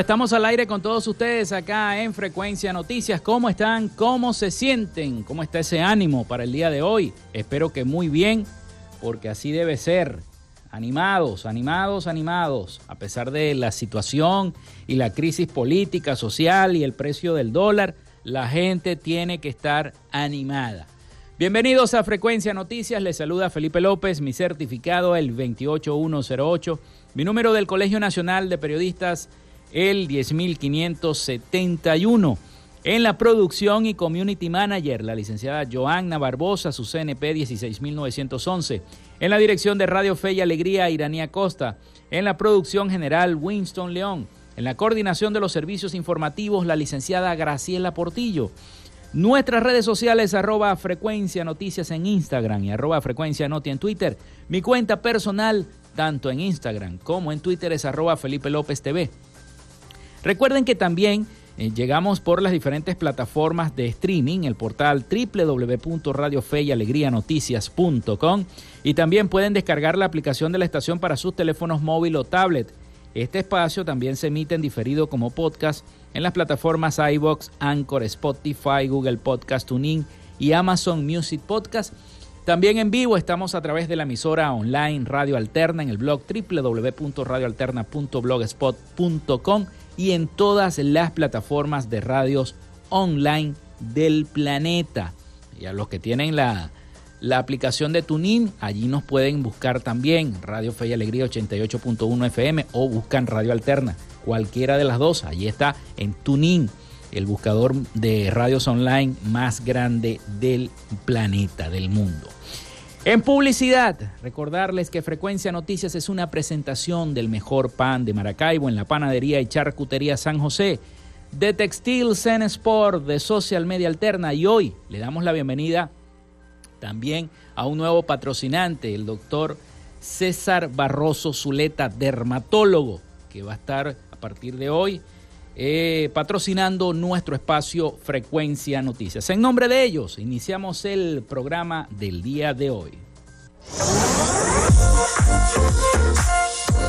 Estamos al aire con todos ustedes acá en Frecuencia Noticias. ¿Cómo están? ¿Cómo se sienten? ¿Cómo está ese ánimo para el día de hoy? Espero que muy bien, porque así debe ser. Animados, animados, animados. A pesar de la situación y la crisis política, social y el precio del dólar, la gente tiene que estar animada. Bienvenidos a Frecuencia Noticias. Les saluda Felipe López, mi certificado el 28108, mi número del Colegio Nacional de Periodistas el 10571. En la producción y community manager, la licenciada Joanna Barbosa, su CNP 16911. En la dirección de Radio Fe y Alegría, Iranía Costa. En la producción general, Winston León. En la coordinación de los servicios informativos, la licenciada Graciela Portillo. Nuestras redes sociales, arroba frecuencia noticias en Instagram y arroba frecuencia noti en Twitter. Mi cuenta personal, tanto en Instagram como en Twitter, es arroba Felipe López TV. Recuerden que también eh, llegamos por las diferentes plataformas de streaming, el portal www.radiofeyalegrianoticias.com y también pueden descargar la aplicación de la estación para sus teléfonos móvil o tablet. Este espacio también se emite en diferido como podcast en las plataformas iBox, Anchor, Spotify, Google Podcast, TuneIn y Amazon Music Podcast. También en vivo estamos a través de la emisora online Radio Alterna en el blog www.radioalterna.blogspot.com y en todas las plataformas de radios online del planeta. Y a los que tienen la, aplicación de Tunin, allí nos pueden buscar también Radio Fe y Alegría 88.1 FM o buscan Radio Alterna, cualquiera de las dos. Allí está en Tunin, el buscador de radios online más grande del planeta, del mundo. En publicidad, recordarles que Frecuencia Noticias es una presentación del mejor pan de Maracaibo en la panadería y charcutería San José, de Textil Zen Sport, de Social Media Alterna. Y hoy le damos la bienvenida también a un nuevo patrocinante, el doctor César Barroso Zuleta, dermatólogo, que va a estar a partir de hoy eh, patrocinando nuestro espacio Frecuencia Noticias. En nombre de ellos, iniciamos el programa del día de hoy.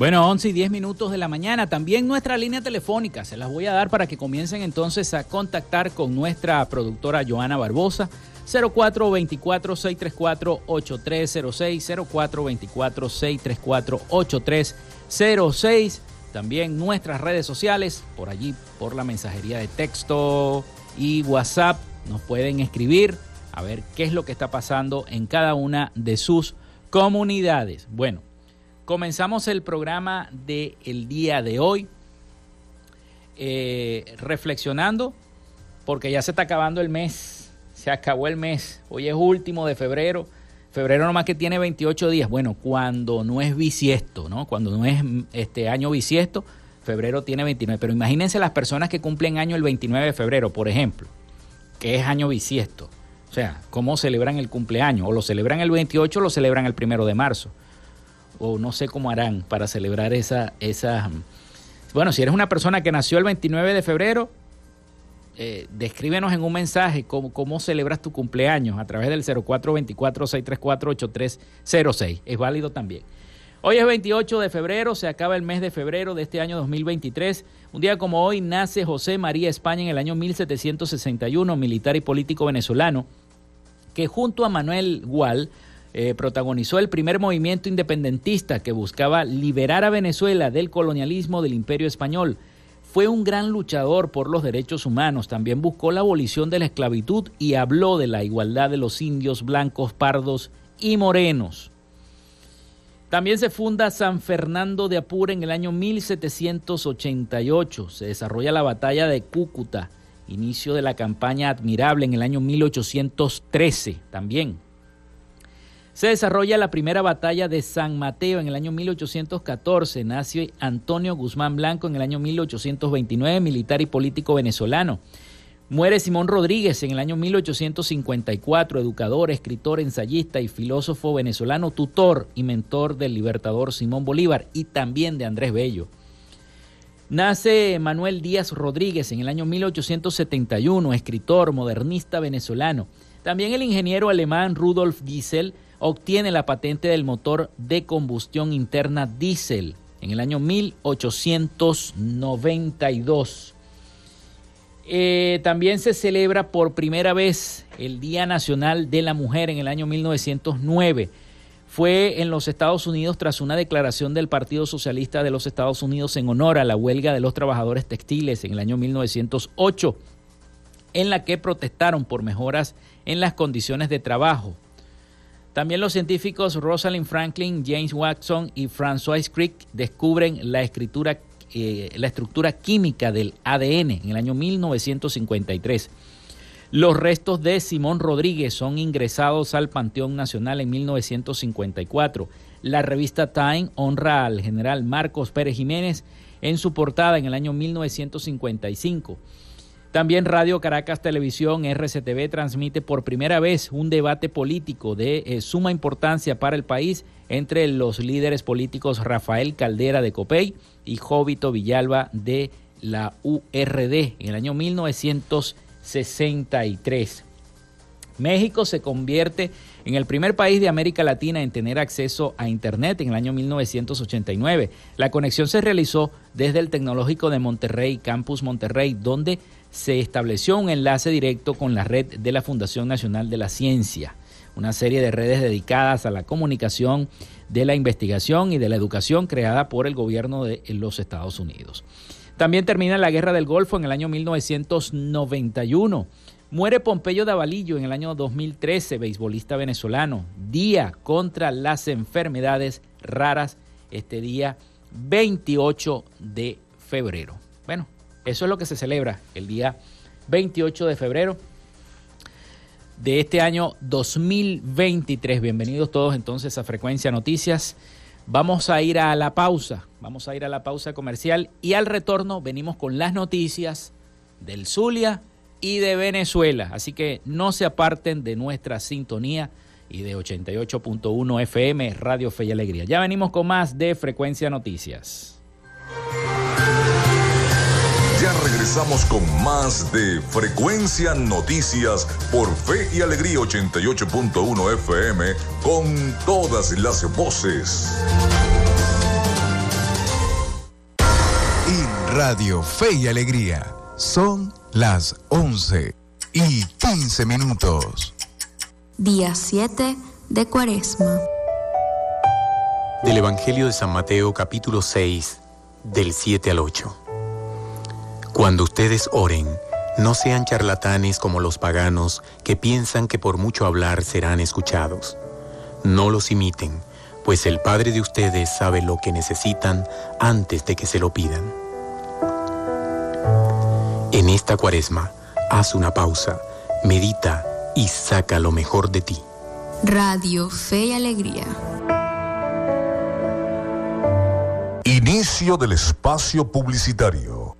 Bueno, 11 y 10 minutos de la mañana. También nuestra línea telefónica se las voy a dar para que comiencen entonces a contactar con nuestra productora Joana Barbosa. 0424-634-8306, 0424-634-8306. También nuestras redes sociales, por allí, por la mensajería de texto y WhatsApp, nos pueden escribir a ver qué es lo que está pasando en cada una de sus comunidades. Bueno, Comenzamos el programa del el día de hoy eh, reflexionando, porque ya se está acabando el mes, se acabó el mes, hoy es último de febrero, febrero nomás que tiene 28 días, bueno, cuando no es bisiesto, ¿no? Cuando no es este año bisiesto, febrero tiene 29, pero imagínense las personas que cumplen año el 29 de febrero, por ejemplo, que es año bisiesto. O sea, ¿cómo celebran el cumpleaños? O lo celebran el 28 o lo celebran el primero de marzo o no sé cómo harán para celebrar esa, esa... Bueno, si eres una persona que nació el 29 de febrero, eh, descríbenos en un mensaje cómo, cómo celebras tu cumpleaños a través del 0424-634-8306. Es válido también. Hoy es 28 de febrero, se acaba el mes de febrero de este año 2023. Un día como hoy nace José María España en el año 1761, militar y político venezolano, que junto a Manuel Gual eh, protagonizó el primer movimiento independentista que buscaba liberar a Venezuela del colonialismo del imperio español. Fue un gran luchador por los derechos humanos, también buscó la abolición de la esclavitud y habló de la igualdad de los indios blancos, pardos y morenos. También se funda San Fernando de Apure en el año 1788. Se desarrolla la batalla de Cúcuta, inicio de la campaña admirable en el año 1813 también. Se desarrolla la primera batalla de San Mateo en el año 1814. Nace Antonio Guzmán Blanco en el año 1829, militar y político venezolano. Muere Simón Rodríguez en el año 1854, educador, escritor, ensayista y filósofo venezolano, tutor y mentor del libertador Simón Bolívar y también de Andrés Bello. Nace Manuel Díaz Rodríguez en el año 1871, escritor, modernista venezolano. También el ingeniero alemán Rudolf Giesel obtiene la patente del motor de combustión interna diésel en el año 1892. Eh, también se celebra por primera vez el Día Nacional de la Mujer en el año 1909. Fue en los Estados Unidos tras una declaración del Partido Socialista de los Estados Unidos en honor a la huelga de los trabajadores textiles en el año 1908, en la que protestaron por mejoras en las condiciones de trabajo. También los científicos Rosalind Franklin, James Watson y Francois Crick descubren la escritura eh, la estructura química del ADN en el año 1953. Los restos de Simón Rodríguez son ingresados al Panteón Nacional en 1954. La revista Time honra al general Marcos Pérez Jiménez en su portada en el año 1955. También Radio Caracas Televisión RCTV transmite por primera vez un debate político de eh, suma importancia para el país entre los líderes políticos Rafael Caldera de Copey y Jovito Villalba de la URD en el año 1963. México se convierte en el primer país de América Latina en tener acceso a Internet en el año 1989. La conexión se realizó desde el Tecnológico de Monterrey, Campus Monterrey, donde se estableció un enlace directo con la red de la Fundación Nacional de la Ciencia, una serie de redes dedicadas a la comunicación, de la investigación y de la educación creada por el gobierno de los Estados Unidos. También termina la Guerra del Golfo en el año 1991. Muere Pompeyo Davalillo en el año 2013, beisbolista venezolano. Día contra las enfermedades raras, este día 28 de febrero. Bueno, eso es lo que se celebra el día 28 de febrero de este año 2023. Bienvenidos todos entonces a Frecuencia Noticias. Vamos a ir a la pausa, vamos a ir a la pausa comercial y al retorno venimos con las noticias del Zulia y de Venezuela. Así que no se aparten de nuestra sintonía y de 88.1 FM Radio Fe y Alegría. Ya venimos con más de Frecuencia Noticias. Ya regresamos con más de Frecuencia Noticias por Fe y Alegría 88.1 FM con todas las voces. En Radio Fe y Alegría son las 11 y 15 minutos. Día 7 de Cuaresma. Del Evangelio de San Mateo capítulo 6, del 7 al 8. Cuando ustedes oren, no sean charlatanes como los paganos que piensan que por mucho hablar serán escuchados. No los imiten, pues el Padre de ustedes sabe lo que necesitan antes de que se lo pidan. En esta cuaresma, haz una pausa, medita y saca lo mejor de ti. Radio Fe y Alegría. Inicio del espacio publicitario.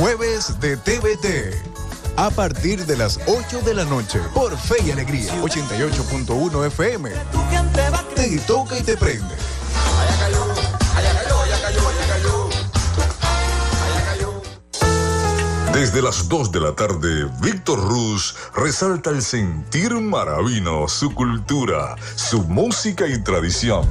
Jueves de TVT. A partir de las 8 de la noche por Fe y Alegría 88.1 FM. Te toca y te prende. Desde las 2 de la tarde, Víctor Ruz resalta el sentir maravino, su cultura, su música y tradición.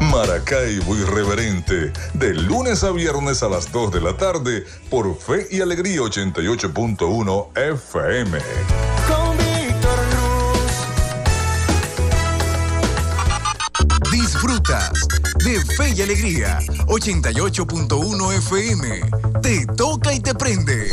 Maracaibo Irreverente, de lunes a viernes a las 2 de la tarde por Fe y Alegría 88.1 FM. Con Víctor Cruz. Disfrutas de Fe y Alegría 88.1 FM. Te toca y te prende.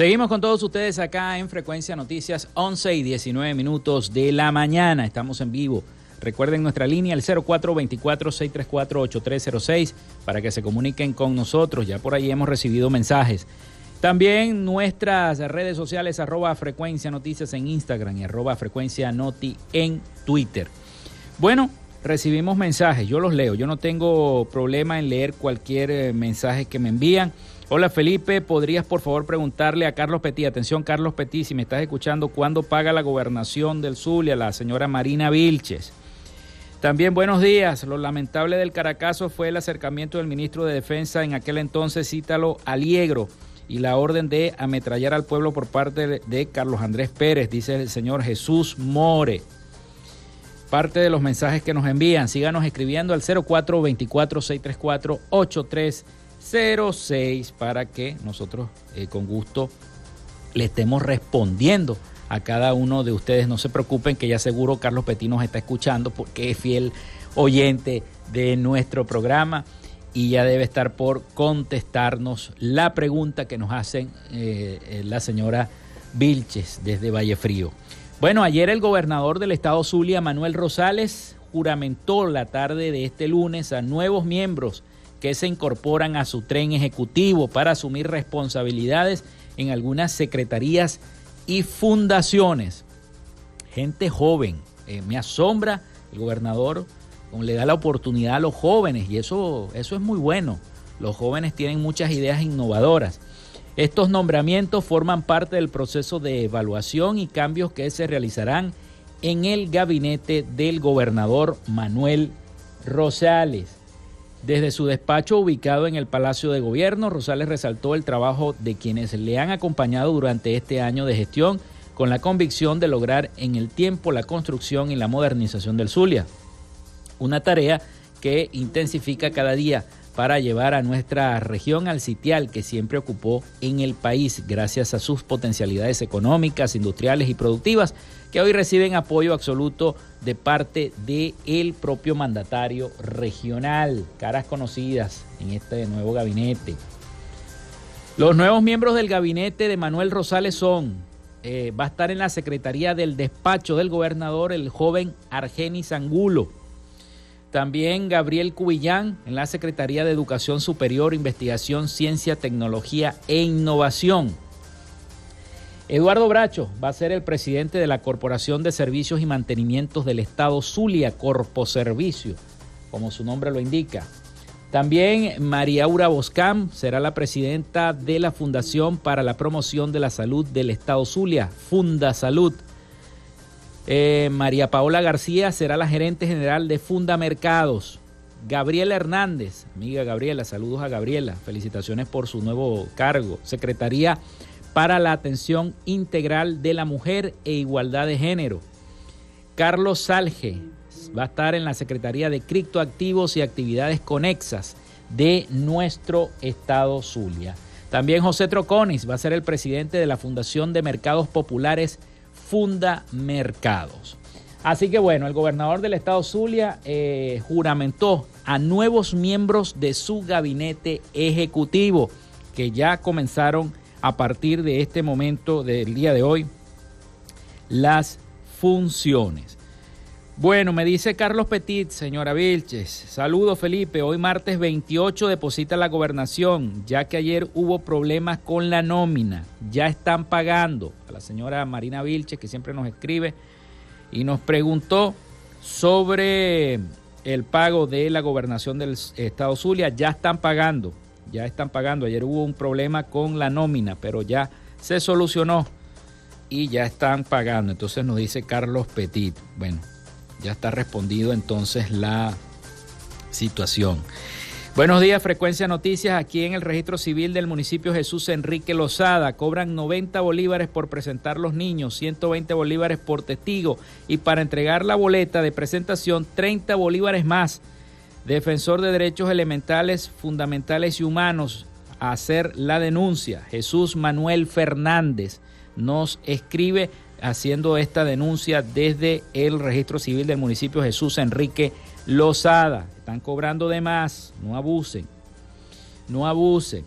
Seguimos con todos ustedes acá en Frecuencia Noticias, 11 y 19 minutos de la mañana. Estamos en vivo. Recuerden nuestra línea, el 0424-634-8306, para que se comuniquen con nosotros. Ya por ahí hemos recibido mensajes. También nuestras redes sociales, arroba Frecuencia Noticias en Instagram y arroba Frecuencia Noti en Twitter. Bueno, recibimos mensajes, yo los leo. Yo no tengo problema en leer cualquier eh, mensaje que me envían. Hola Felipe, ¿podrías por favor preguntarle a Carlos Petit, atención Carlos Petit, si me estás escuchando, cuándo paga la gobernación del Zulia la señora Marina Vilches? También buenos días. Lo lamentable del Caracazo fue el acercamiento del ministro de Defensa en aquel entonces, Cítalo Aliegro, y la orden de ametrallar al pueblo por parte de Carlos Andrés Pérez, dice el señor Jesús More. Parte de los mensajes que nos envían, síganos escribiendo al 0424 634 83 06 para que nosotros eh, con gusto le estemos respondiendo a cada uno de ustedes. No se preocupen que ya seguro Carlos Petit nos está escuchando porque es fiel oyente de nuestro programa y ya debe estar por contestarnos la pregunta que nos hacen eh, eh, la señora Vilches desde Vallefrío. Bueno, ayer el gobernador del estado Zulia, Manuel Rosales, juramentó la tarde de este lunes a nuevos miembros que se incorporan a su tren ejecutivo para asumir responsabilidades en algunas secretarías y fundaciones. Gente joven. Eh, me asombra el gobernador le da la oportunidad a los jóvenes y eso, eso es muy bueno. Los jóvenes tienen muchas ideas innovadoras. Estos nombramientos forman parte del proceso de evaluación y cambios que se realizarán en el gabinete del gobernador Manuel Rosales. Desde su despacho ubicado en el Palacio de Gobierno, Rosales resaltó el trabajo de quienes le han acompañado durante este año de gestión con la convicción de lograr en el tiempo la construcción y la modernización del Zulia. Una tarea que intensifica cada día para llevar a nuestra región al sitial que siempre ocupó en el país gracias a sus potencialidades económicas, industriales y productivas que hoy reciben apoyo absoluto de parte del propio mandatario regional, caras conocidas en este nuevo gabinete. Los nuevos miembros del gabinete de Manuel Rosales son, eh, va a estar en la Secretaría del Despacho del Gobernador el joven Argenis Angulo, también Gabriel Cubillán en la Secretaría de Educación Superior, Investigación, Ciencia, Tecnología e Innovación. Eduardo Bracho va a ser el presidente de la Corporación de Servicios y Mantenimientos del Estado Zulia, Corpo Servicio, como su nombre lo indica. También María Aura Boscam será la presidenta de la Fundación para la Promoción de la Salud del Estado Zulia, Funda Salud. Eh, María Paola García será la gerente general de Funda Mercados. Gabriela Hernández, amiga Gabriela, saludos a Gabriela, felicitaciones por su nuevo cargo. Secretaría para la Atención Integral de la Mujer e Igualdad de Género. Carlos Salge va a estar en la Secretaría de Criptoactivos y Actividades Conexas de nuestro estado Zulia. También José Troconis va a ser el presidente de la Fundación de Mercados Populares Funda Mercados. Así que bueno, el gobernador del estado Zulia eh, juramentó a nuevos miembros de su gabinete ejecutivo que ya comenzaron a partir de este momento del día de hoy las funciones. Bueno, me dice Carlos Petit, señora Vilches. Saludos, Felipe. Hoy martes 28 deposita la gobernación, ya que ayer hubo problemas con la nómina. Ya están pagando. A la señora Marina Vilches, que siempre nos escribe y nos preguntó sobre el pago de la gobernación del estado Zulia. Ya están pagando. Ya están pagando. Ayer hubo un problema con la nómina, pero ya se solucionó y ya están pagando. Entonces nos dice Carlos Petit. Bueno, ya está respondido entonces la situación. Buenos días, Frecuencia Noticias. Aquí en el registro civil del municipio Jesús Enrique Lozada cobran 90 bolívares por presentar los niños, 120 bolívares por testigo y para entregar la boleta de presentación 30 bolívares más. Defensor de Derechos Elementales, Fundamentales y Humanos a hacer la denuncia. Jesús Manuel Fernández nos escribe haciendo esta denuncia desde el registro civil del municipio Jesús Enrique Lozada. Están cobrando de más, no abusen, no abusen.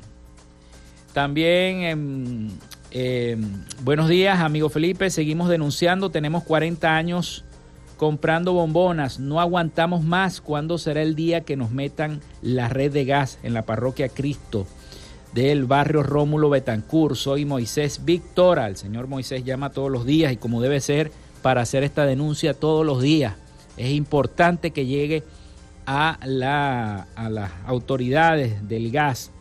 También, em, em, buenos días, amigo Felipe, seguimos denunciando, tenemos 40 años comprando bombonas, no aguantamos más. ¿Cuándo será el día que nos metan la red de gas en la parroquia Cristo? Del barrio Rómulo Betancur. Soy Moisés Victora. El señor Moisés llama todos los días y como debe ser para hacer esta denuncia todos los días. Es importante que llegue a, la, a las autoridades del gas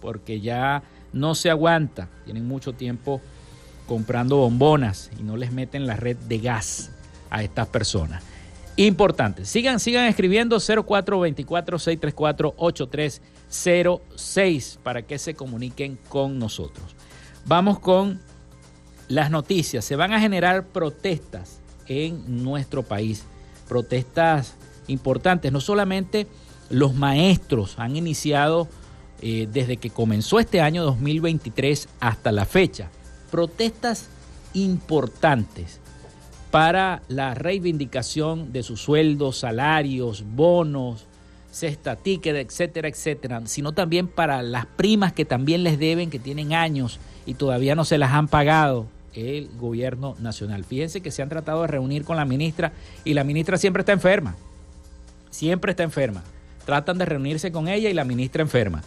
porque ya no se aguanta. Tienen mucho tiempo comprando bombonas y no les meten la red de gas a estas personas. Importante. Sigan, sigan escribiendo 0424 634 83 06 para que se comuniquen con nosotros. Vamos con las noticias. Se van a generar protestas en nuestro país, protestas importantes. No solamente los maestros han iniciado eh, desde que comenzó este año 2023 hasta la fecha, protestas importantes para la reivindicación de sus sueldos, salarios, bonos, cesta ticket, etcétera, etcétera, sino también para las primas que también les deben, que tienen años y todavía no se las han pagado el gobierno nacional. Fíjense que se han tratado de reunir con la ministra y la ministra siempre está enferma, siempre está enferma. Tratan de reunirse con ella y la ministra enferma.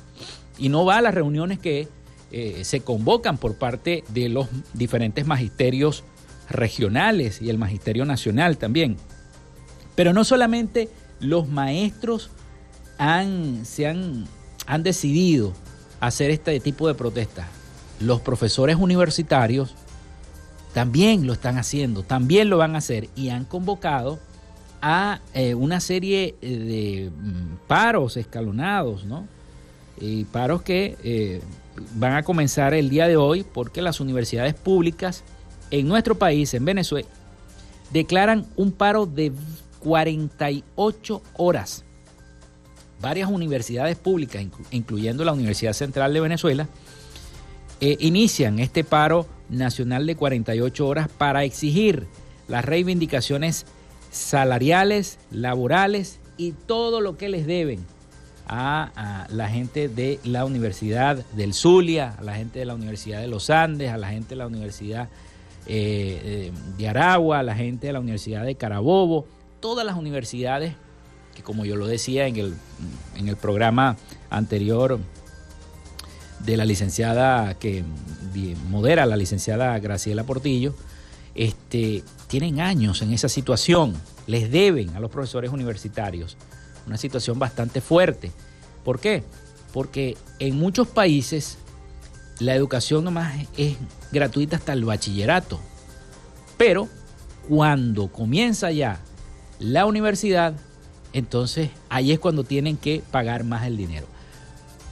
Y no va a las reuniones que eh, se convocan por parte de los diferentes magisterios regionales y el magisterio nacional también. Pero no solamente los maestros han, se han, decidido hacer este tipo de protestas. Los profesores universitarios también lo están haciendo, también lo van a hacer y han convocado a eh, una serie eh, de mm, paros escalonados, ¿no? Y paros que eh, van a comenzar el día de hoy porque las universidades públicas en nuestro país, en Venezuela, declaran un paro de 48 horas varias universidades públicas, incluyendo la Universidad Central de Venezuela, eh, inician este paro nacional de 48 horas para exigir las reivindicaciones salariales, laborales y todo lo que les deben a, la gente de la Universidad del Zulia, a la gente de la Universidad de los Andes, a la gente de la Universidad eh, eh, de Aragua, a la gente de la Universidad de Carabobo, todas las universidades que como yo lo decía en el, en el programa anterior de la licenciada que modera la licenciada Graciela Portillo, este, tienen años en esa situación, les deben a los profesores universitarios, una situación bastante fuerte. ¿Por qué? Porque en muchos países la educación nomás es gratuita hasta el bachillerato, pero cuando comienza ya la universidad, entonces ahí es cuando tienen que pagar más el dinero.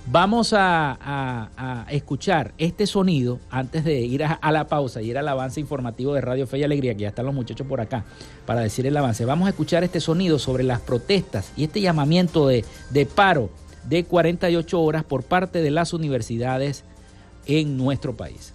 Vamos a, escuchar este sonido antes de ir a, la pausa y ir al avance informativo de Radio Fe y Alegría, que ya están los muchachos por acá para decir el avance. Vamos a escuchar este sonido sobre las protestas y este llamamiento de, de paro de 48 horas por parte de las universidades en nuestro país.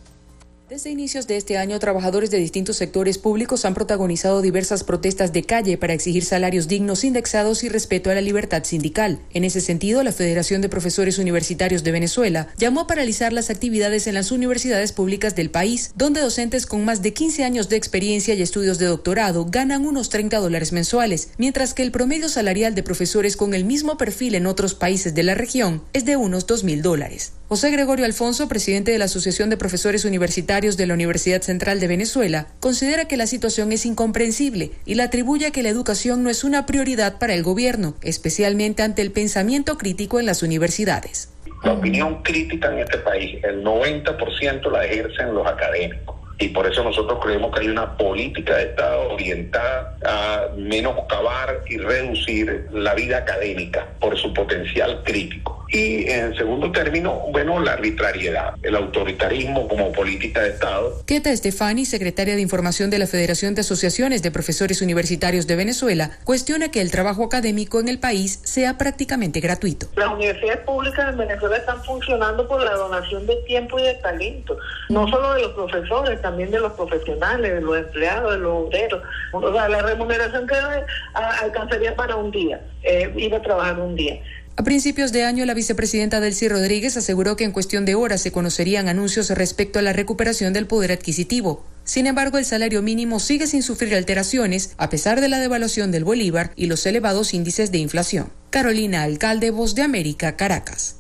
Desde inicios de este año, trabajadores de distintos sectores públicos han protagonizado diversas protestas de calle para exigir salarios dignos, indexados y respeto a la libertad sindical. En ese sentido, la Federación de Profesores Universitarios de Venezuela llamó a paralizar las actividades en las universidades públicas del país, donde docentes con más de 15 años de experiencia y estudios de doctorado ganan unos 30 dólares mensuales, mientras que el promedio salarial de profesores con el mismo perfil en otros países de la región es de unos 2 mil dólares. José Gregorio Alfonso, presidente de la Asociación de Profesores Universitarios de la Universidad Central de Venezuela, considera que la situación es incomprensible y la atribuye a que la educación no es una prioridad para el gobierno, especialmente ante el pensamiento crítico en las universidades. La opinión crítica en este país, el 90% la ejercen los académicos. Y por eso nosotros creemos que hay una política de Estado orientada a menoscabar y reducir la vida académica por su potencial crítico. Y en segundo término, bueno, la arbitrariedad, el autoritarismo como política de Estado. Keta Estefani, secretaria de Información de la Federación de Asociaciones de Profesores Universitarios de Venezuela, cuestiona que el trabajo académico en el país sea prácticamente gratuito. Las universidades públicas en Venezuela están funcionando por la donación de tiempo y de talento, no solo de los profesores, también de los profesionales, de los empleados, de los obreros. O sea, la remuneración que alcanzaría para un día, eh, ir a trabajar un día. A principios de año, la vicepresidenta Delcy Rodríguez aseguró que en cuestión de horas se conocerían anuncios respecto a la recuperación del poder adquisitivo. Sin embargo, el salario mínimo sigue sin sufrir alteraciones a pesar de la devaluación del bolívar y los elevados índices de inflación. Carolina Alcalde, Voz de América, Caracas.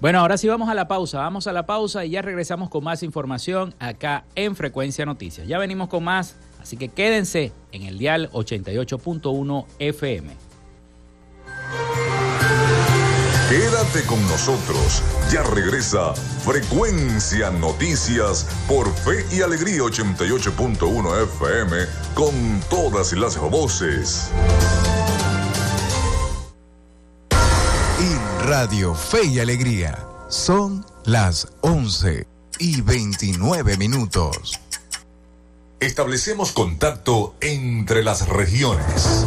Bueno, ahora sí vamos a la pausa. Vamos a la pausa y ya regresamos con más información acá en Frecuencia Noticias. Ya venimos con más, así que quédense en el dial 88.1 FM. Quédate con nosotros. Ya regresa Frecuencia Noticias por Fe y Alegría 88.1 FM con todas las voces. Radio Fe y Alegría. Son las 11 y 29 minutos. Establecemos contacto entre las regiones.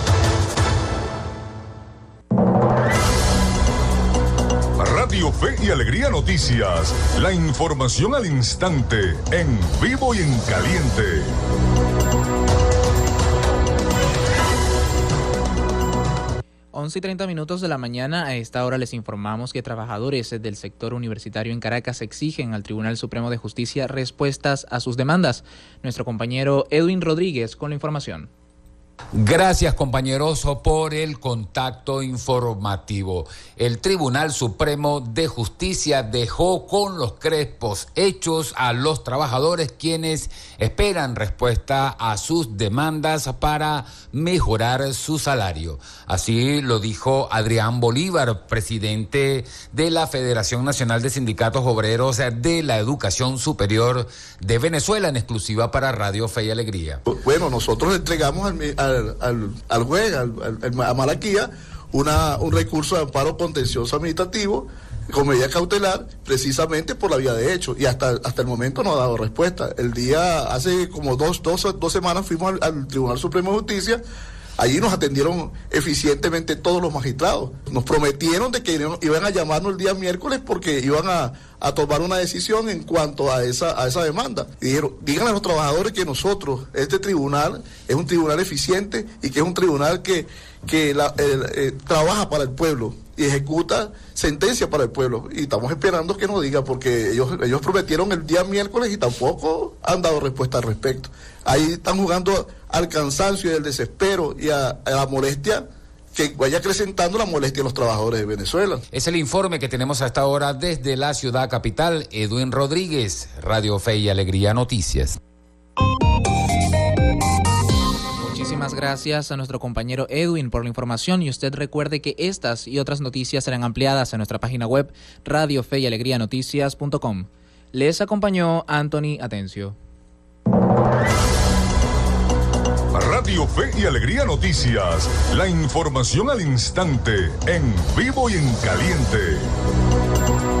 Fe y Alegría Noticias. La información al instante, en vivo y en caliente. Once y 30 minutos de la mañana, a esta hora les informamos que trabajadores del sector universitario en Caracas exigen al Tribunal Supremo de Justicia respuestas a sus demandas. Nuestro compañero Edwin Rodríguez con la información. Gracias compañeros por el contacto informativo. El Tribunal Supremo de Justicia dejó con los crespos hechos a los trabajadores quienes esperan respuesta a sus demandas para mejorar su salario. Así lo dijo Adrián Bolívar, presidente de la Federación Nacional de Sindicatos Obreros de la Educación Superior de Venezuela, en exclusiva para Radio Fe y Alegría. Bueno, nosotros entregamos al al, al, juez, a Malaquía, una, un recurso de amparo contencioso administrativo con medida cautelar precisamente por la vía de hecho y hasta, hasta el momento no ha dado respuesta. El día, hace como dos, dos, dos semanas fuimos al Tribunal Supremo de Justicia Allí nos atendieron eficientemente todos los magistrados. Nos prometieron de que iban a llamarnos el día miércoles porque iban a, tomar una decisión en cuanto a esa, a esa demanda. Y dijeron, díganle a los trabajadores que nosotros, este tribunal, es un tribunal eficiente y que es un tribunal que, que eh, trabaja para el pueblo y ejecuta sentencia para el pueblo. Y estamos esperando que nos diga, porque ellos, ellos prometieron el día miércoles y tampoco han dado respuesta al respecto. Ahí están jugando al cansancio y al desespero y a, la molestia que vaya acrecentando la molestia de los trabajadores de Venezuela. Es el informe que tenemos hasta ahora desde la ciudad capital. Edwin Rodríguez, Radio Fe y Alegría Noticias. Muchísimas gracias a nuestro compañero Edwin por la información y usted recuerde que estas y otras noticias serán ampliadas en nuestra página web Radio Fe y Alegría Noticias.com. Les acompañó Anthony Atencio. Radio Fe y Alegría Noticias. La información al instante, en vivo y en caliente.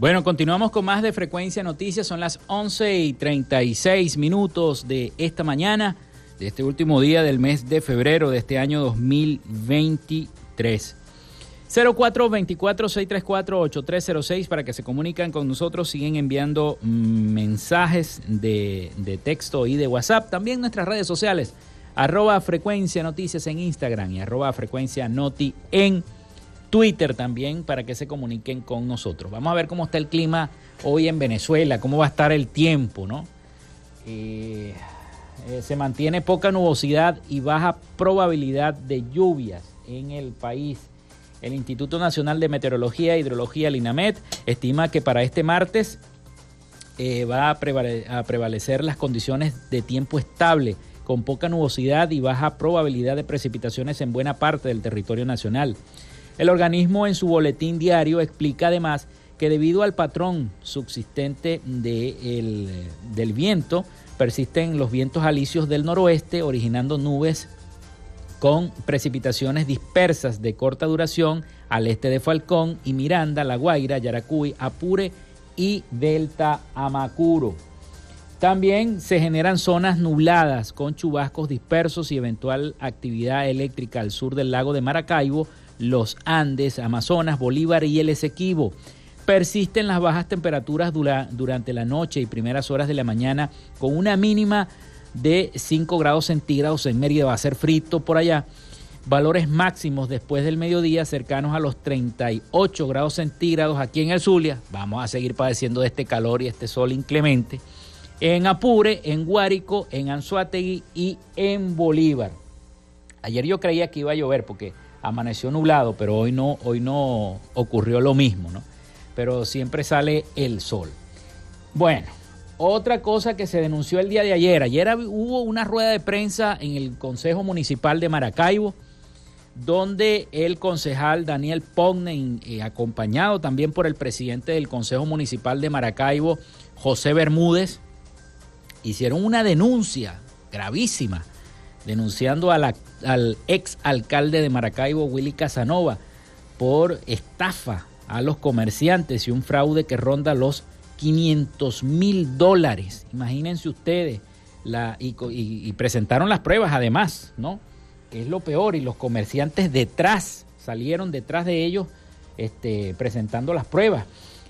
Bueno, continuamos con más de Frecuencia Noticias. Son las 11 y 36 minutos de esta mañana, de este último día del mes de febrero de este año 2023. 0424-634-8306 para que se comunican con nosotros. Siguen enviando mensajes de, de, texto y de WhatsApp. También nuestras redes sociales. Arroba Frecuencia Noticias en Instagram y arroba Frecuencia Noti en Twitter también para que se comuniquen con nosotros. Vamos a ver cómo está el clima hoy en Venezuela, cómo va a estar el tiempo, ¿no? Eh, eh, se mantiene poca nubosidad y baja probabilidad de lluvias en el país. El Instituto Nacional de Meteorología e Hidrología, el INAMET, estima que para este martes eh, va a prevalecer las condiciones de tiempo estable, con poca nubosidad y baja probabilidad de precipitaciones en buena parte del territorio nacional. El organismo en su boletín diario explica además que debido al patrón subsistente del viento, persisten los vientos alisios del noroeste originando nubes con precipitaciones dispersas de corta duración al este de Falcón y Miranda, La Guaira, Yaracuy, Apure y Delta Amacuro. También se generan zonas nubladas con chubascos dispersos y eventual actividad eléctrica al sur del lago de Maracaibo, los Andes, Amazonas, Bolívar y el Esequibo. Persisten las bajas temperaturas durante la noche y primeras horas de la mañana con una mínima de 5 grados centígrados en Mérida, va a ser frito por allá. Valores máximos después del mediodía cercanos a los 38 grados centígrados aquí en el Zulia. Vamos a seguir padeciendo de este calor y este sol inclemente. En Apure, en Guárico, en Anzuategui y en Bolívar. Ayer yo creía que iba a llover porque amaneció nublado, pero hoy no, hoy no ocurrió lo mismo, ¿no? Pero siempre sale el sol. Bueno, otra cosa que se denunció el día de ayer, ayer hubo una rueda de prensa en el Consejo Municipal de Maracaibo, donde el concejal Daniel Pogne, eh, acompañado también por el presidente del Consejo Municipal de Maracaibo, José Bermúdez, hicieron una denuncia gravísima, denunciando al ex alcalde de Maracaibo, Willy Casanova, por estafa a los comerciantes y un fraude que ronda los 500 mil dólares. Imagínense ustedes, y, presentaron las pruebas además, ¿no? Que es lo peor, y los comerciantes detrás, salieron detrás de ellos este, presentando las pruebas.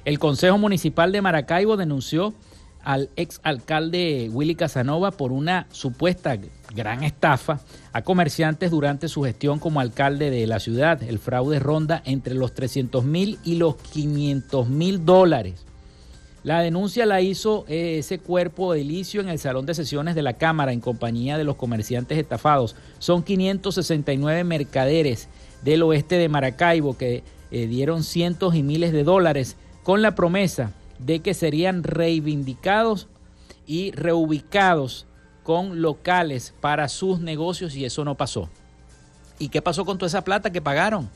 El Consejo Municipal de Maracaibo denunció al ex alcalde Willy Casanova por una supuesta gran estafa a comerciantes durante su gestión como alcalde de la ciudad. El fraude ronda entre los 300 mil y los 500 mil dólares. La denuncia la hizo eh, ese cuerpo edilicio en el salón de sesiones de la Cámara en compañía de los comerciantes estafados. Son 569 mercaderes del oeste de Maracaibo que eh, dieron cientos y miles de dólares con la promesa de que serían reivindicados y reubicados con locales para sus negocios y eso no pasó. ¿Y qué pasó con toda esa plata que pagaron?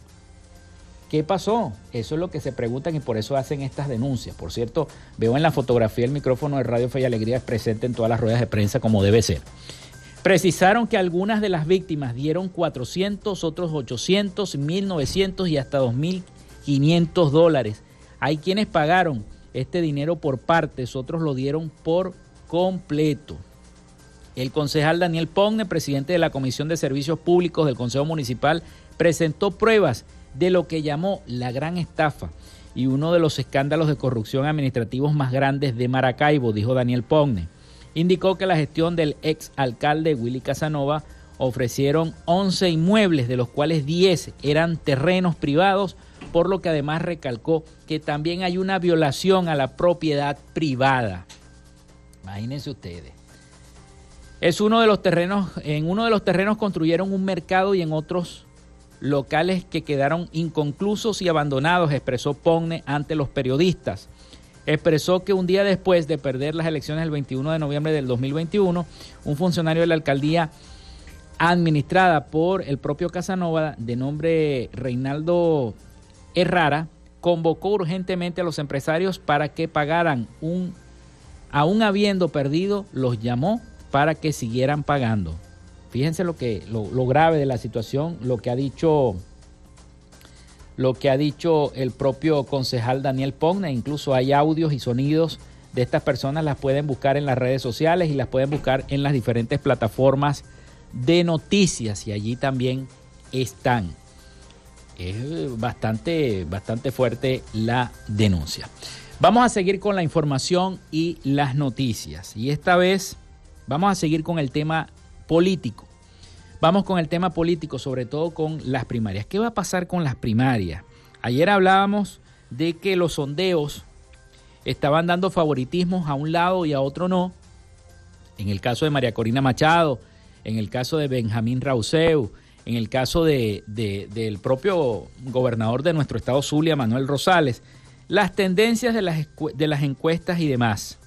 ¿Qué pasó? Eso es lo que se preguntan y por eso hacen estas denuncias. Por cierto, veo en la fotografía el micrófono de Radio Fe y Alegría es presente en todas las ruedas de prensa como debe ser. Precisaron que algunas de las víctimas dieron 400, otros 800, 1900 y hasta 2500 dólares. Hay quienes pagaron este dinero por partes, otros lo dieron por completo. El concejal Daniel Pogne, presidente de la Comisión de Servicios Públicos del Consejo Municipal, presentó pruebas de lo que llamó la gran estafa y uno de los escándalos de corrupción administrativos más grandes de Maracaibo, dijo Daniel Pogne. Indicó que la gestión del ex alcalde Willy Casanova ofrecieron 11 inmuebles, de los cuales 10 eran terrenos privados por lo que además recalcó que también hay una violación a la propiedad privada. Imagínense ustedes. Es uno de los terrenos, en uno de los terrenos construyeron un mercado y en otros locales que quedaron inconclusos y abandonados, expresó Pogne ante los periodistas. Expresó que un día después de perder las elecciones el 21 de noviembre del 2021, un funcionario de la alcaldía administrada por el propio Casanova de nombre Reinaldo Herrara convocó urgentemente a los empresarios para que pagaran un, aún habiendo perdido, los llamó para que siguieran pagando. Fíjense lo que lo, grave de la situación, lo que ha dicho lo que ha dicho el propio concejal Daniel Pogna, incluso hay audios y sonidos de estas personas, las pueden buscar en las redes sociales y las pueden buscar en las diferentes plataformas de noticias y allí también están es bastante, bastante fuerte la denuncia. Vamos a seguir con la información y las noticias. Y esta vez vamos a seguir con el tema político. Vamos con el tema político, sobre todo con las primarias. ¿Qué va a pasar con las primarias? Ayer hablábamos de que los sondeos estaban dando favoritismos a un lado y a otro no. En el caso de María Corina Machado, en el caso de Benjamín Rauseu, en el caso de, del propio gobernador de nuestro estado Zulia, Manuel Rosales, las tendencias de las, de las encuestas y demás.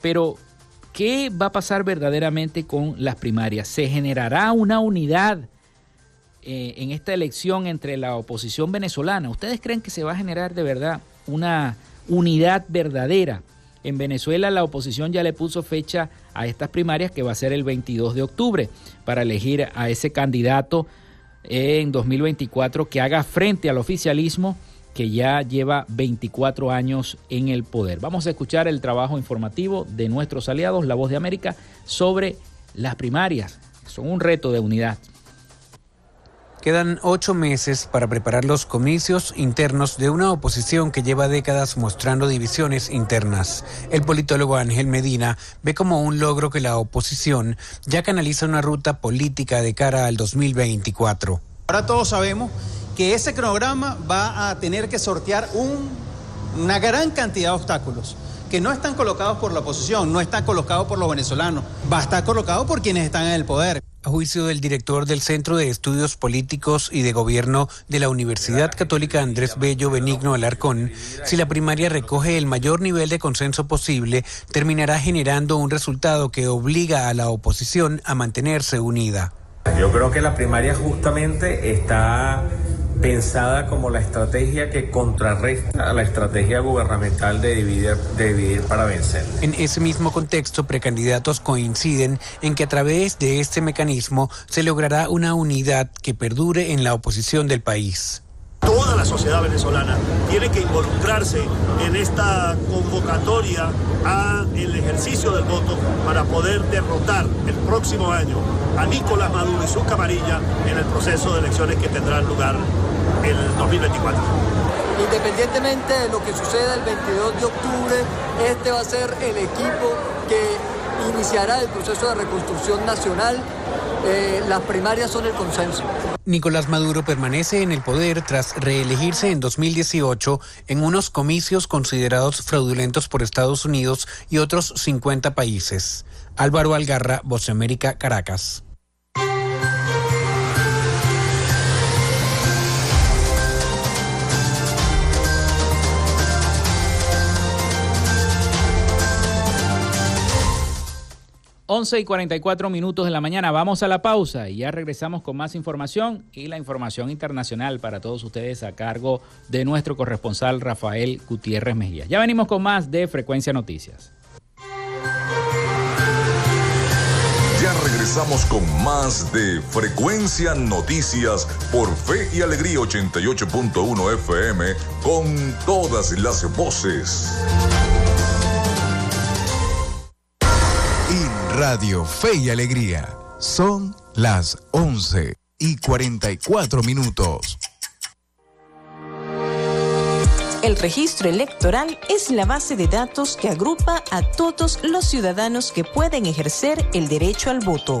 Pero, ¿qué va a pasar verdaderamente con las primarias? ¿Se generará una unidad eh, en esta elección entre la oposición venezolana? ¿Ustedes creen que se va a generar de verdad una unidad verdadera? En Venezuela la oposición ya le puso fecha a estas primarias que va a ser el 22 de octubre para elegir a ese candidato en 2024 que haga frente al oficialismo que ya lleva 24 años en el poder. Vamos a escuchar el trabajo informativo de nuestros aliados, La Voz de América, sobre las primarias. Son un reto de unidad. Quedan ocho meses para preparar los comicios internos de una oposición que lleva décadas mostrando divisiones internas. El politólogo Ángel Medina ve como un logro que la oposición ya canaliza una ruta política de cara al 2024. Ahora todos sabemos que ese cronograma va a tener que sortear una gran cantidad de obstáculos que no están colocados por la oposición, no están colocados por los venezolanos, va a estar colocado por quienes están en el poder. A juicio del director del Centro de Estudios Políticos y de Gobierno de la Universidad Católica Andrés Bello Benigno Alarcón, si la primaria recoge el mayor nivel de consenso posible, terminará generando un resultado que obliga a la oposición a mantenerse unida. Yo creo que la primaria justamente está pensada como la estrategia que contrarresta a la estrategia gubernamental de dividir, de dividir para vencer. En ese mismo contexto, precandidatos coinciden en que a través de este mecanismo se logrará una unidad que perdure en la oposición del país toda la sociedad venezolana tiene que involucrarse en esta convocatoria a el ejercicio del voto para poder derrotar el próximo año a Nicolás Maduro y su camarilla en el proceso de elecciones que tendrán lugar el 2024. Independientemente de lo que suceda el 22 de octubre, este va a ser el equipo que iniciará el proceso de reconstrucción nacional. Eh, las primarias son el consenso. Nicolás Maduro permanece en el poder tras reelegirse en 2018 en unos comicios considerados fraudulentos por Estados Unidos y otros 50 países. Álvaro Algarra, Voz América, Caracas. 11 y 44 minutos de la mañana. Vamos a la pausa y ya regresamos con más información y la información internacional para todos ustedes a cargo de nuestro corresponsal Rafael Gutiérrez Mejía. Ya venimos con más de Frecuencia Noticias. Ya regresamos con más de Frecuencia Noticias por Fe y Alegría 88.1 FM con todas las voces. Radio Fe y Alegría. Son las 11 y 44 minutos. El registro electoral es la base de datos que agrupa a todos los ciudadanos que pueden ejercer el derecho al voto.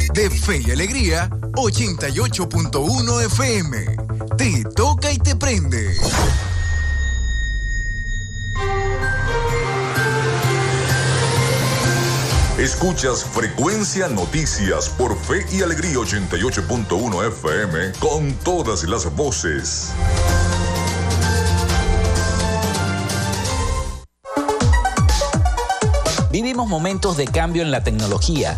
de Fe y Alegría 88.1 FM. Te toca y te prende. Escuchas Frecuencia Noticias por Fe y Alegría 88.1 FM con todas las voces. Vivimos momentos de cambio en la tecnología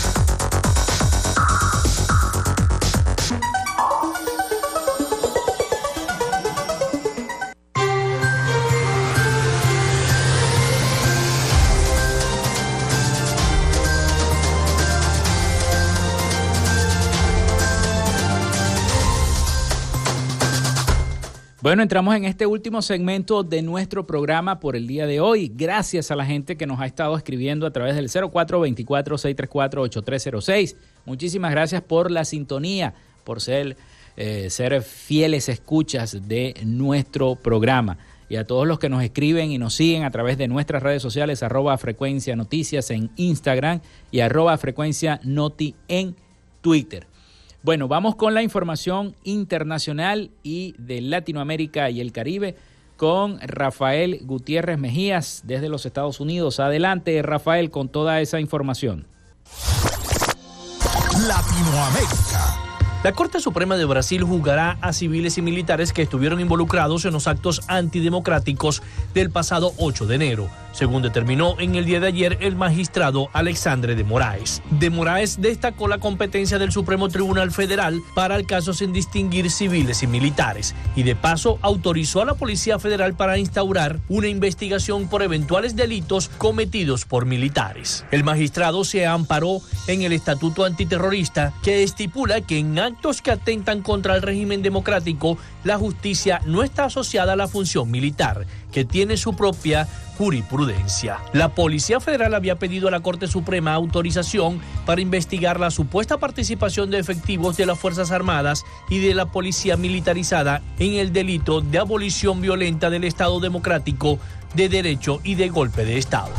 Bueno, entramos en este último segmento de nuestro programa por el día de hoy. Gracias a la gente que nos ha estado escribiendo a través del 0424-634-8306. Muchísimas gracias por la sintonía, por ser, eh, ser fieles escuchas de nuestro programa. Y a todos los que nos escriben y nos siguen a través de nuestras redes sociales, arroba frecuencia noticias en Instagram y arroba frecuencia noti en Twitter. Bueno, vamos con la información internacional y de Latinoamérica y el Caribe con Rafael Gutiérrez Mejías desde los Estados Unidos. Adelante, Rafael, con toda esa información. Latinoamérica. La Corte Suprema de Brasil juzgará a civiles y militares que estuvieron involucrados en los actos antidemocráticos del pasado 8 de enero según determinó en el día de ayer el magistrado Alexandre de Moraes. De Moraes destacó la competencia del Supremo Tribunal Federal para el caso sin distinguir civiles y militares y de paso autorizó a la Policía Federal para instaurar una investigación por eventuales delitos cometidos por militares. El magistrado se amparó en el Estatuto Antiterrorista que estipula que en actos que atentan contra el régimen democrático la justicia no está asociada a la función militar, que tiene su propia jurisprudencia. La Policía Federal había pedido a la Corte Suprema autorización para investigar la supuesta participación de efectivos de las Fuerzas Armadas y de la Policía Militarizada en el delito de abolición violenta del Estado Democrático de Derecho y de golpe de Estado.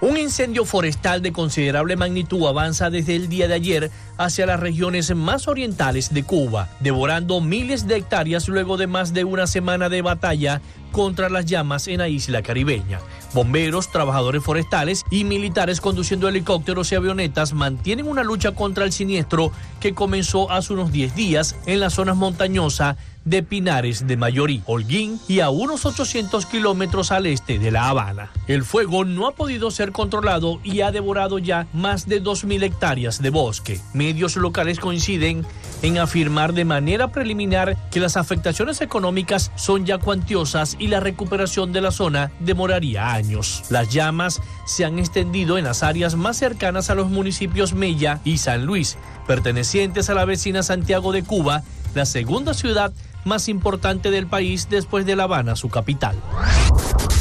Un incendio forestal de considerable magnitud avanza desde el día de ayer hacia las regiones más orientales de Cuba, devorando miles de hectáreas luego de más de una semana de batalla contra las llamas en la isla caribeña. Bomberos, trabajadores forestales y militares conduciendo helicópteros y avionetas mantienen una lucha contra el siniestro que comenzó hace unos 10 días en las zonas montañosas de Pinares de Mayorí, Holguín y a unos 800 kilómetros al este de La Habana. El fuego no ha podido ser controlado y ha devorado ya más de 2.000 hectáreas de bosque. Medios locales coinciden en afirmar de manera preliminar que las afectaciones económicas son ya cuantiosas y la recuperación de la zona demoraría años. Las llamas se han extendido en las áreas más cercanas a los municipios Mella y San Luis, pertenecientes a la vecina Santiago de Cuba, la segunda ciudad más importante del país después de La Habana, su capital.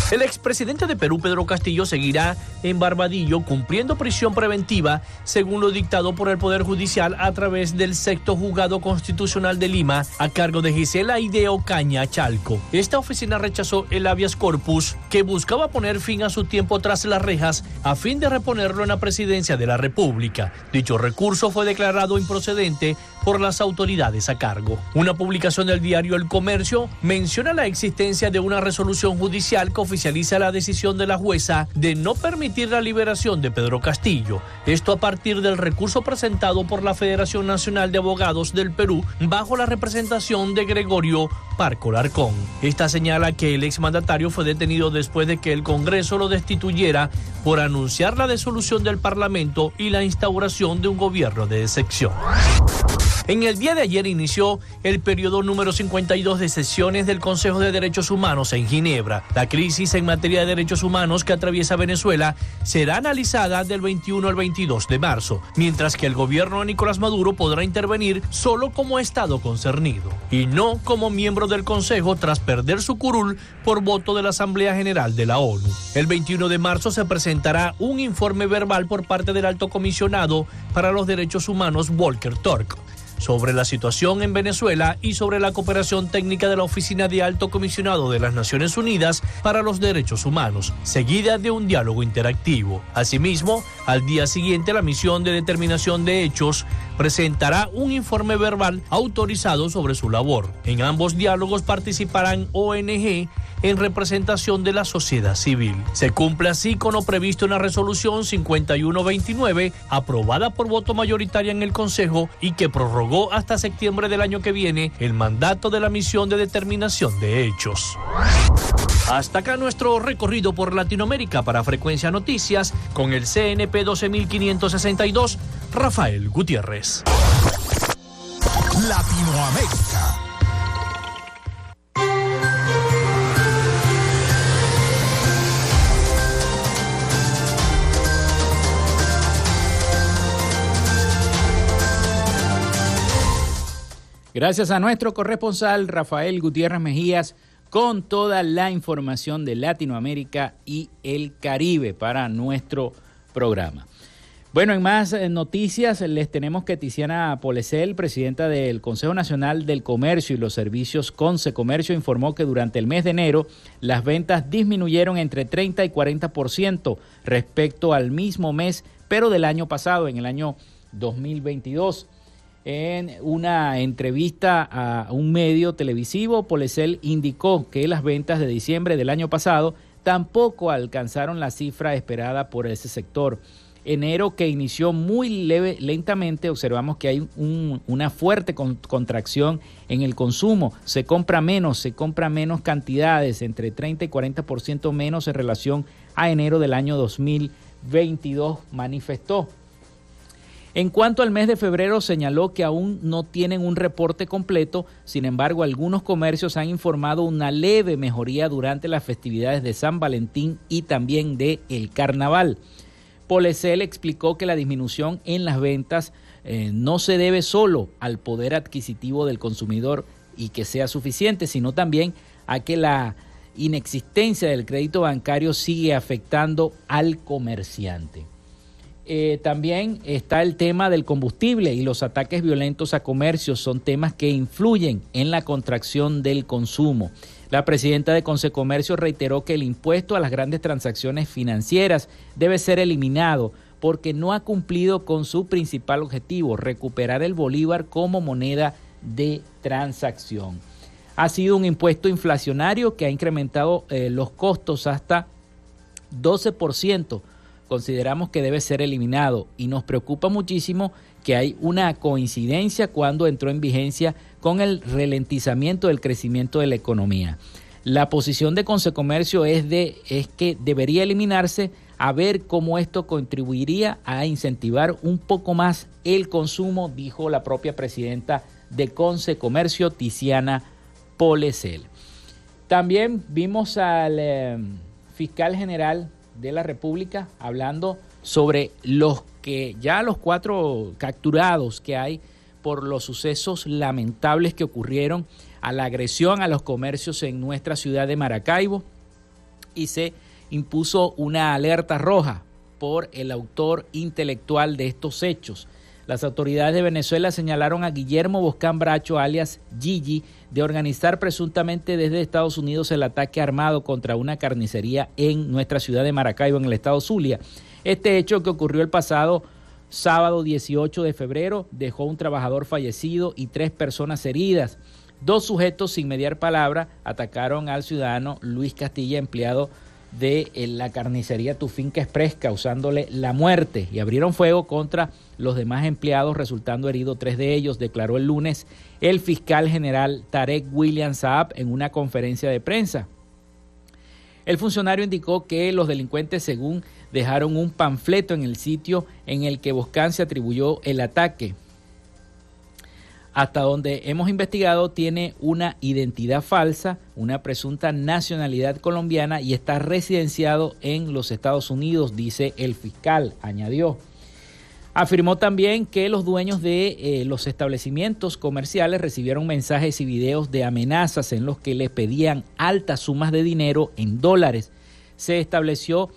El expresidente de Perú, Pedro Castillo, seguirá en Barbadillo cumpliendo prisión preventiva, según lo dictado por el Poder Judicial a través del sexto juzgado constitucional de Lima, a cargo de Gisela Ideo Caña Chalco. Esta oficina rechazó el habeas corpus que buscaba poner fin a su tiempo tras las rejas a fin de reponerlo en la presidencia de la República. Dicho recurso fue declarado improcedente por las autoridades a cargo. Una publicación del diario El Comercio menciona la existencia de una resolución judicial que oficializa la decisión de la jueza de no permitir la liberación de Pedro Castillo. Esto a partir del recurso presentado por la Federación Nacional de Abogados del Perú bajo la representación de Gregorio Parco Larcón. Esta señala que el exmandatario fue detenido después de que el Congreso lo destituyera por anunciar la disolución del Parlamento y la instauración de un gobierno de excepción. En el día de ayer inició el periodo número 52 de sesiones del Consejo de Derechos Humanos en Ginebra. La crisis en materia de derechos humanos que atraviesa Venezuela será analizada del 21 al 22 de marzo, mientras que el gobierno de Nicolás Maduro podrá intervenir solo como Estado concernido y no como miembro del Consejo tras perder su curul por voto de la Asamblea General de la ONU. El 21 de marzo se presentará un informe verbal por parte del alto comisionado para los derechos humanos Volker Turk sobre la situación en Venezuela y sobre la cooperación técnica de la Oficina de Alto Comisionado de las Naciones Unidas para los Derechos Humanos, seguida de un diálogo interactivo. Asimismo, Al día siguiente, la misión de determinación de hechos presentará un informe verbal autorizado sobre su labor. En ambos diálogos participarán ONG en representación de la sociedad civil. Se cumple así con lo previsto en la resolución 5129, aprobada por voto mayoritaria en el Consejo y que prorrogó hasta septiembre del año que viene el mandato de la misión de determinación de hechos. Hasta acá nuestro recorrido por Latinoamérica para Frecuencia Noticias con el CNP 12562, Rafael Gutiérrez. Latinoamérica. Gracias a nuestro corresponsal Rafael Gutiérrez Mejías con toda la información de Latinoamérica y el Caribe para nuestro programa. Bueno, en más eh, noticias les tenemos que Tiziana Polecel, presidenta del Consejo Nacional del Comercio y los Servicios Conce Comercio, informó que durante el mes de enero las ventas disminuyeron entre 30 y 40% respecto al mismo mes, pero del año pasado, en el año 2022. En una entrevista a un medio televisivo, Polecel indicó que las ventas de diciembre del año pasado tampoco alcanzaron la cifra esperada por ese sector. Enero que inició muy leve, lentamente, observamos que hay una fuerte contracción en el consumo. Se compra menos, se compra menos cantidades, entre 30 y 40% menos en relación a enero del año 2022, manifestó. En cuanto al mes de febrero, señaló que aún no tienen un reporte completo, sin embargo, algunos comercios han informado una leve mejoría durante las festividades de San Valentín y también de el Carnaval. Polecel explicó que la disminución en las ventas eh, no se debe solo al poder adquisitivo del consumidor y que sea suficiente, sino también a que la inexistencia del crédito bancario sigue afectando al comerciante. Eh, también está el tema del combustible y los ataques violentos a comercios son temas que influyen en la contracción del consumo. La presidenta de Consecomercio reiteró que el impuesto a las grandes transacciones financieras debe ser eliminado porque no ha cumplido con su principal objetivo, recuperar el bolívar como moneda de transacción. Ha sido un impuesto inflacionario que ha incrementado eh, los costos hasta 12% consideramos que debe ser eliminado y nos preocupa muchísimo que hay una coincidencia cuando entró en vigencia con el ralentizamiento del crecimiento de la economía. La posición de Consecomercio es, de, es que debería eliminarse a ver cómo esto contribuiría a incentivar un poco más el consumo, dijo la propia presidenta de Consecomercio, Tiziana Polecel. También vimos al eh, fiscal general de la República hablando sobre los que ya los cuatro capturados que hay por los sucesos lamentables que ocurrieron a la agresión a los comercios en nuestra ciudad de Maracaibo y se impuso una alerta roja por el autor intelectual de estos hechos. Las autoridades de Venezuela señalaron a Guillermo Boscán Bracho, alias Gigi, de organizar presuntamente desde Estados Unidos el ataque armado contra una carnicería en nuestra ciudad de Maracaibo, en el estado Zulia. Este hecho que ocurrió el pasado sábado 18 de febrero dejó un trabajador fallecido y tres personas heridas. Dos sujetos sin mediar palabra atacaron al ciudadano Luis Castilla, empleado de eh, la carnicería Tu Finca Express, causándole la muerte y abrieron fuego contra los demás empleados, resultando heridos tres de ellos, declaró el lunes el fiscal general Tarek William Saab en una conferencia de prensa. El funcionario indicó que los delincuentes, según dejaron un panfleto en el sitio en el que Boscán se atribuyó el ataque, hasta donde hemos investigado, tiene una identidad falsa, una presunta nacionalidad colombiana y está residenciado en los Estados Unidos, dice el fiscal, añadió. Afirmó también que los dueños de eh, los establecimientos comerciales recibieron mensajes y videos de amenazas en los que le pedían altas sumas de dinero en dólares. Se estableció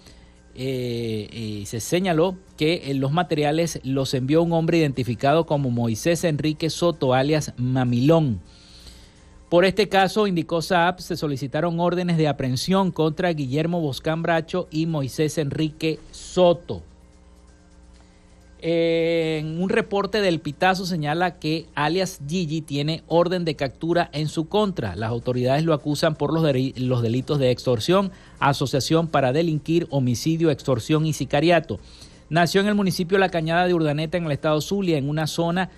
eh, se señaló que los materiales los envió un hombre identificado como Moisés Enrique Soto, alias Mamilón. Por este caso, indicó Saab, se solicitaron órdenes de aprehensión contra Guillermo Boscán Bracho y Moisés Enrique Soto. en un reporte del Pitazo señala que alias Gigi tiene orden de captura en su contra. Las autoridades lo acusan por los, los delitos de extorsión, asociación para delinquir, homicidio, extorsión y sicariato. Nació en el municipio La Cañada de Urdaneta, en el estado Zulia, en una zona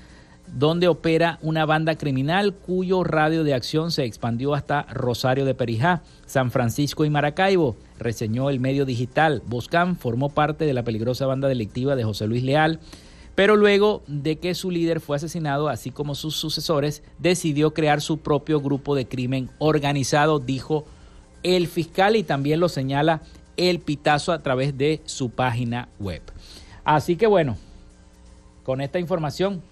donde opera una banda criminal cuyo radio de acción se expandió hasta Rosario de Perijá, San Francisco y Maracaibo reseñó el medio digital. Boscan formó parte de la peligrosa banda delictiva de José Luis Leal, pero luego de que su líder fue asesinado, así como sus sucesores, decidió crear su propio grupo de crimen organizado, dijo el fiscal y también lo señala el Pitazo a través de su página web. Así que bueno, con esta información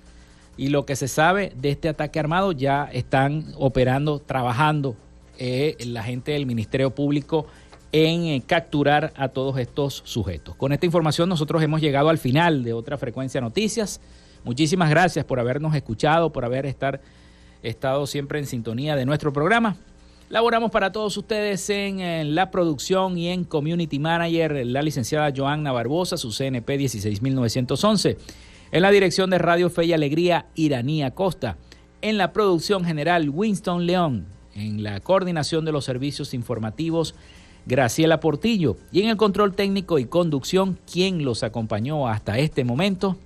y lo que se sabe de este ataque armado, ya están operando, trabajando eh, la gente del Ministerio Público en eh, capturar a todos estos sujetos. Con esta información nosotros hemos llegado al final de otra frecuencia noticias. Muchísimas gracias por habernos escuchado, por haber estar, estado siempre en sintonía de nuestro programa. Laboramos para todos ustedes en, la producción y en Community Manager, la licenciada Joanna Barbosa, su CNP 16911. En la dirección de Radio Fe y Alegría, Iranía Costa. En la producción general, Winston León. En la coordinación de los servicios informativos, Graciela Portillo. Y en el control técnico y conducción, quien los acompañó hasta este momento,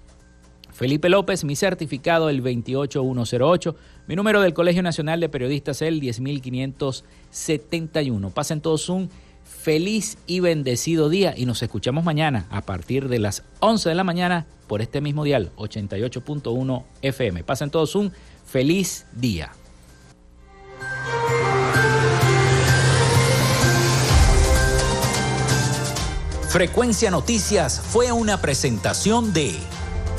Felipe López, mi certificado el 28108, mi número del Colegio Nacional de Periodistas el 10571. Pasen todos un feliz y bendecido día y nos escuchamos mañana a partir de las 11 de la mañana por este mismo dial 88.1 FM. Pasen todos un feliz día. Frecuencia Noticias fue una presentación de